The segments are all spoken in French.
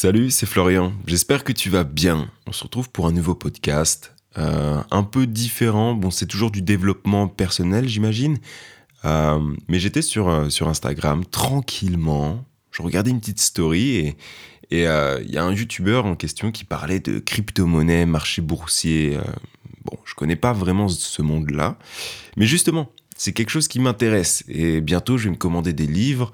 Salut, c'est Florian. J'espère que tu vas bien. On se retrouve pour un nouveau podcast. euh, un peu différent. Bon, c'est toujours du développement personnel, j'imagine. Euh, mais j'étais sur, euh, sur Instagram tranquillement. Je regardais une petite story et il y a un youtubeur en question qui parlait de crypto-monnaie, marché boursier. bon, je connais pas vraiment ce monde-là. Mais justement, c'est quelque chose qui m'intéresse. Et bientôt, je vais me commander des livres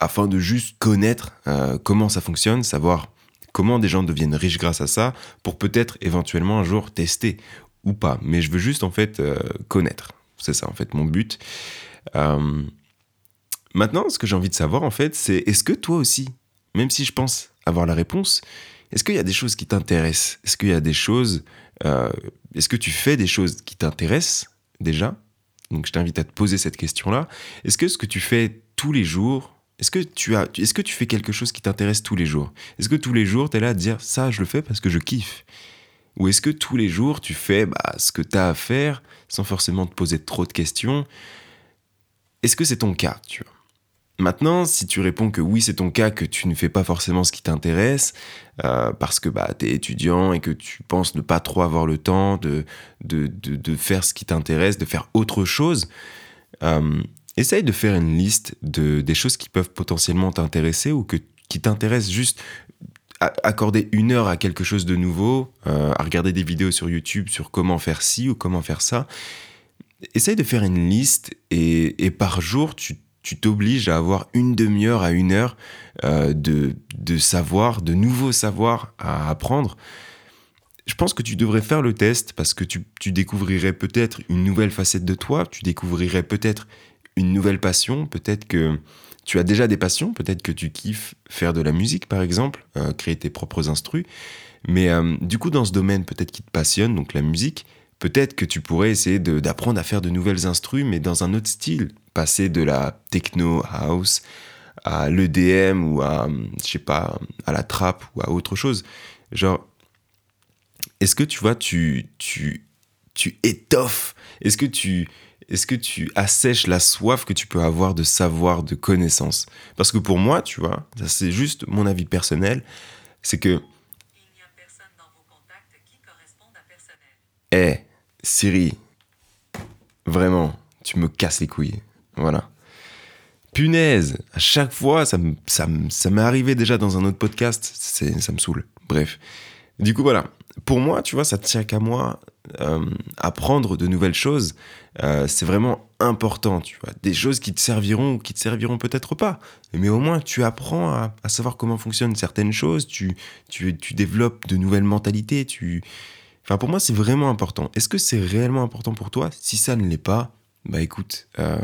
afin de juste connaître euh, comment ça fonctionne, savoir comment des gens deviennent riches grâce à ça, pour peut-être éventuellement un jour tester ou pas. Mais je veux juste en fait euh, connaître. C'est ça en fait mon but. Euh, maintenant, ce que j'ai envie de savoir en fait, c'est est-ce que toi aussi, même si je pense avoir la réponse, est-ce qu'il y a des choses qui t'intéressent? Est-ce qu'il y a des choses... est-ce que tu fais des choses qui t'intéressent déjà? Donc je t'invite à te poser cette question-là. Est-ce que ce que tu fais tous les jours, est-ce que tu est-ce que tu fais quelque chose qui t'intéresse tous les jours? Est-ce que tous les jours tu es là à te dire ça je le fais parce que je kiffe? Ou est-ce que tous les jours tu fais bah, ce que tu as à faire sans forcément te poser trop de questions? Est-ce que c'est ton cas tu vois? Maintenant, si tu réponds que oui, c'est ton cas, que tu ne fais pas forcément ce qui t'intéresse, euh, parce que bah, tu es étudiant et que tu penses ne pas trop avoir le temps de, de, de, de faire ce qui t'intéresse, de faire autre chose, euh, essaye de faire une liste de, des choses qui peuvent potentiellement t'intéresser ou que, qui t'intéressent juste à- accorder une heure à quelque chose de nouveau, euh, à regarder des vidéos sur YouTube sur comment faire ci ou comment faire ça. Essaye de faire une liste et, et par jour, tu tu t'obliges à avoir une demi-heure à une heure euh, de, de savoir, de nouveaux savoirs à apprendre. Je pense que tu devrais faire le test parce que tu, tu découvrirais peut-être une nouvelle facette de toi, tu découvrirais peut-être une nouvelle passion, peut-être que tu as déjà des passions, peut-être que tu kiffes faire de la musique par exemple, euh, créer tes propres instrus. Mais euh, du coup, dans ce domaine peut-être qui te passionne, donc la musique, peut-être que tu pourrais essayer d'apprendre à faire de nouvelles instrus, mais dans un autre style. Passer de la techno house à l'EDM ou à, je sais pas, à la trap ou à autre chose. Genre, est-ce que tu vois, tu, tu, tu étoffes? Est-ce que tu, est-ce que tu assèches la soif que tu peux avoir de savoir, de connaissances Parce que pour moi, tu vois, c'est juste mon avis personnel, c'est que. Eh, Siri, vraiment, tu me casses les couilles. Voilà. Punaise, à chaque fois, ça me- ça me- ça m'est arrivé déjà dans un autre podcast, ça me saoule. Bref. Du coup, voilà. Pour moi, tu vois, ça tient qu'à moi. euh, apprendre de nouvelles choses, euh, c'est vraiment important, tu vois. Des choses qui te serviront ou qui te serviront peut-être pas. Mais au moins, tu apprends à, savoir comment fonctionnent certaines choses, tu, tu, tu développes de nouvelles mentalités, tu, Enfin, pour moi, c'est vraiment important. Est-ce que c'est réellement important pour toi? Si ça ne l'est pas, bah écoute, euh,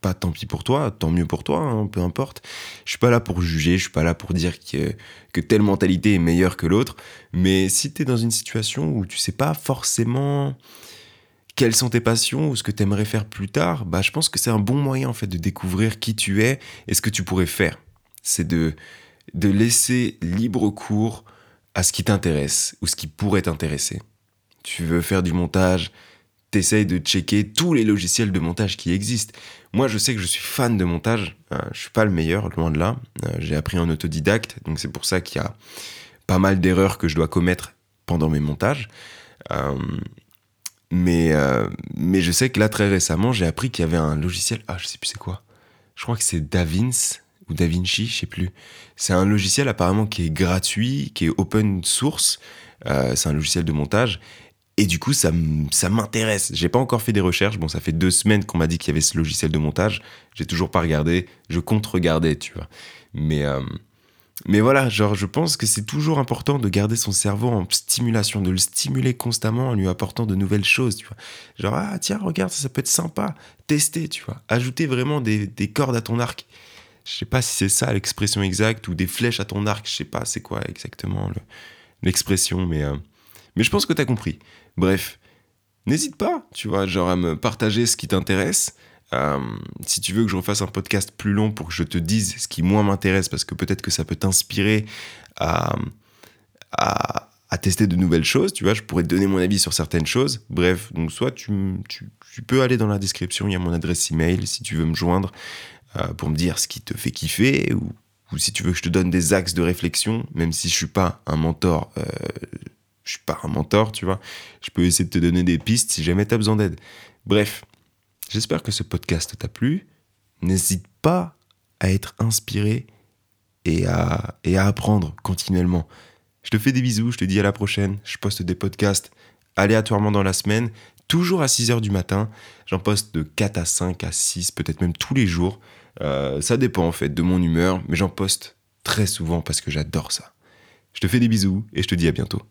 pas tant pis pour toi, tant mieux pour toi, hein, peu importe. Je suis pas là pour juger, je suis pas là pour dire que, que telle mentalité est meilleure que l'autre. Mais si tu es dans une situation où tu sais pas forcément quelles sont tes passions ou ce que tu aimerais faire plus tard, bah je pense que c'est un bon moyen en fait de découvrir qui tu es et ce que tu pourrais faire. C'est de, de laisser libre cours à ce qui t'intéresse ou ce qui pourrait t'intéresser. Tu veux faire du montage, t'essayes de checker tous les logiciels de montage qui existent. Moi, je sais que je suis fan de montage. Euh, je suis pas le meilleur, loin de là. Euh, J'ai appris en autodidacte, donc c'est pour ça qu'il y a pas mal d'erreurs que je dois commettre pendant mes montages. Euh, mais, euh, mais je sais que là, très récemment, j'ai appris qu'il y avait un logiciel. Ah, je sais plus c'est quoi. Je crois que c'est DaVinci ou DaVinci, je sais plus. C'est un logiciel apparemment qui est gratuit, qui est open source. C'est un logiciel de montage. Et du coup, ça, ça m'intéresse. J'ai pas encore fait des recherches. Bon, ça fait deux semaines qu'on m'a dit qu'il y avait ce logiciel de montage. J'ai toujours pas regardé. Je compte regarder, tu vois. Mais, euh, mais voilà, genre, je pense que c'est toujours important de garder son cerveau en stimulation, de le stimuler constamment en lui apportant de nouvelles choses, tu vois. Genre, ah, tiens, regarde, ça, peut être sympa. Tester, tu vois. Ajouter vraiment des, des cordes à ton arc. Je sais pas si c'est ça l'expression exacte ou des flèches à ton arc. Je sais pas c'est quoi exactement le- l'expression, mais, euh, mais je pense que t'as compris. Bref, n'hésite pas, tu vois, genre à me partager ce qui t'intéresse. Euh, si tu veux que je refasse un podcast plus long pour que je te dise ce qui moins m'intéresse, parce que peut-être que ça peut t'inspirer à, tester de nouvelles choses, tu vois, je pourrais te donner mon avis sur certaines choses. Bref, donc soit tu, peux aller dans la description, il y a mon adresse email si tu veux me joindre euh, pour me dire ce qui te fait kiffer ou ou si tu veux que je te donne des axes de réflexion, même si je suis pas un mentor, euh, je suis pas un mentor, tu vois, je peux essayer de te donner des pistes si jamais tu as besoin d'aide. Bref, j'espère que ce podcast t'a plu. N'hésite pas à être inspiré et à, apprendre continuellement. Je te fais des bisous, je te dis à la prochaine. Je poste des podcasts aléatoirement dans la semaine, toujours à 6h du matin. J'en poste de 4 à 5 à 6, peut-être même tous les jours. Euh, ça dépend en fait de mon humeur, mais j'en poste très souvent parce que j'adore ça. Je te fais des bisous et je te dis à bientôt.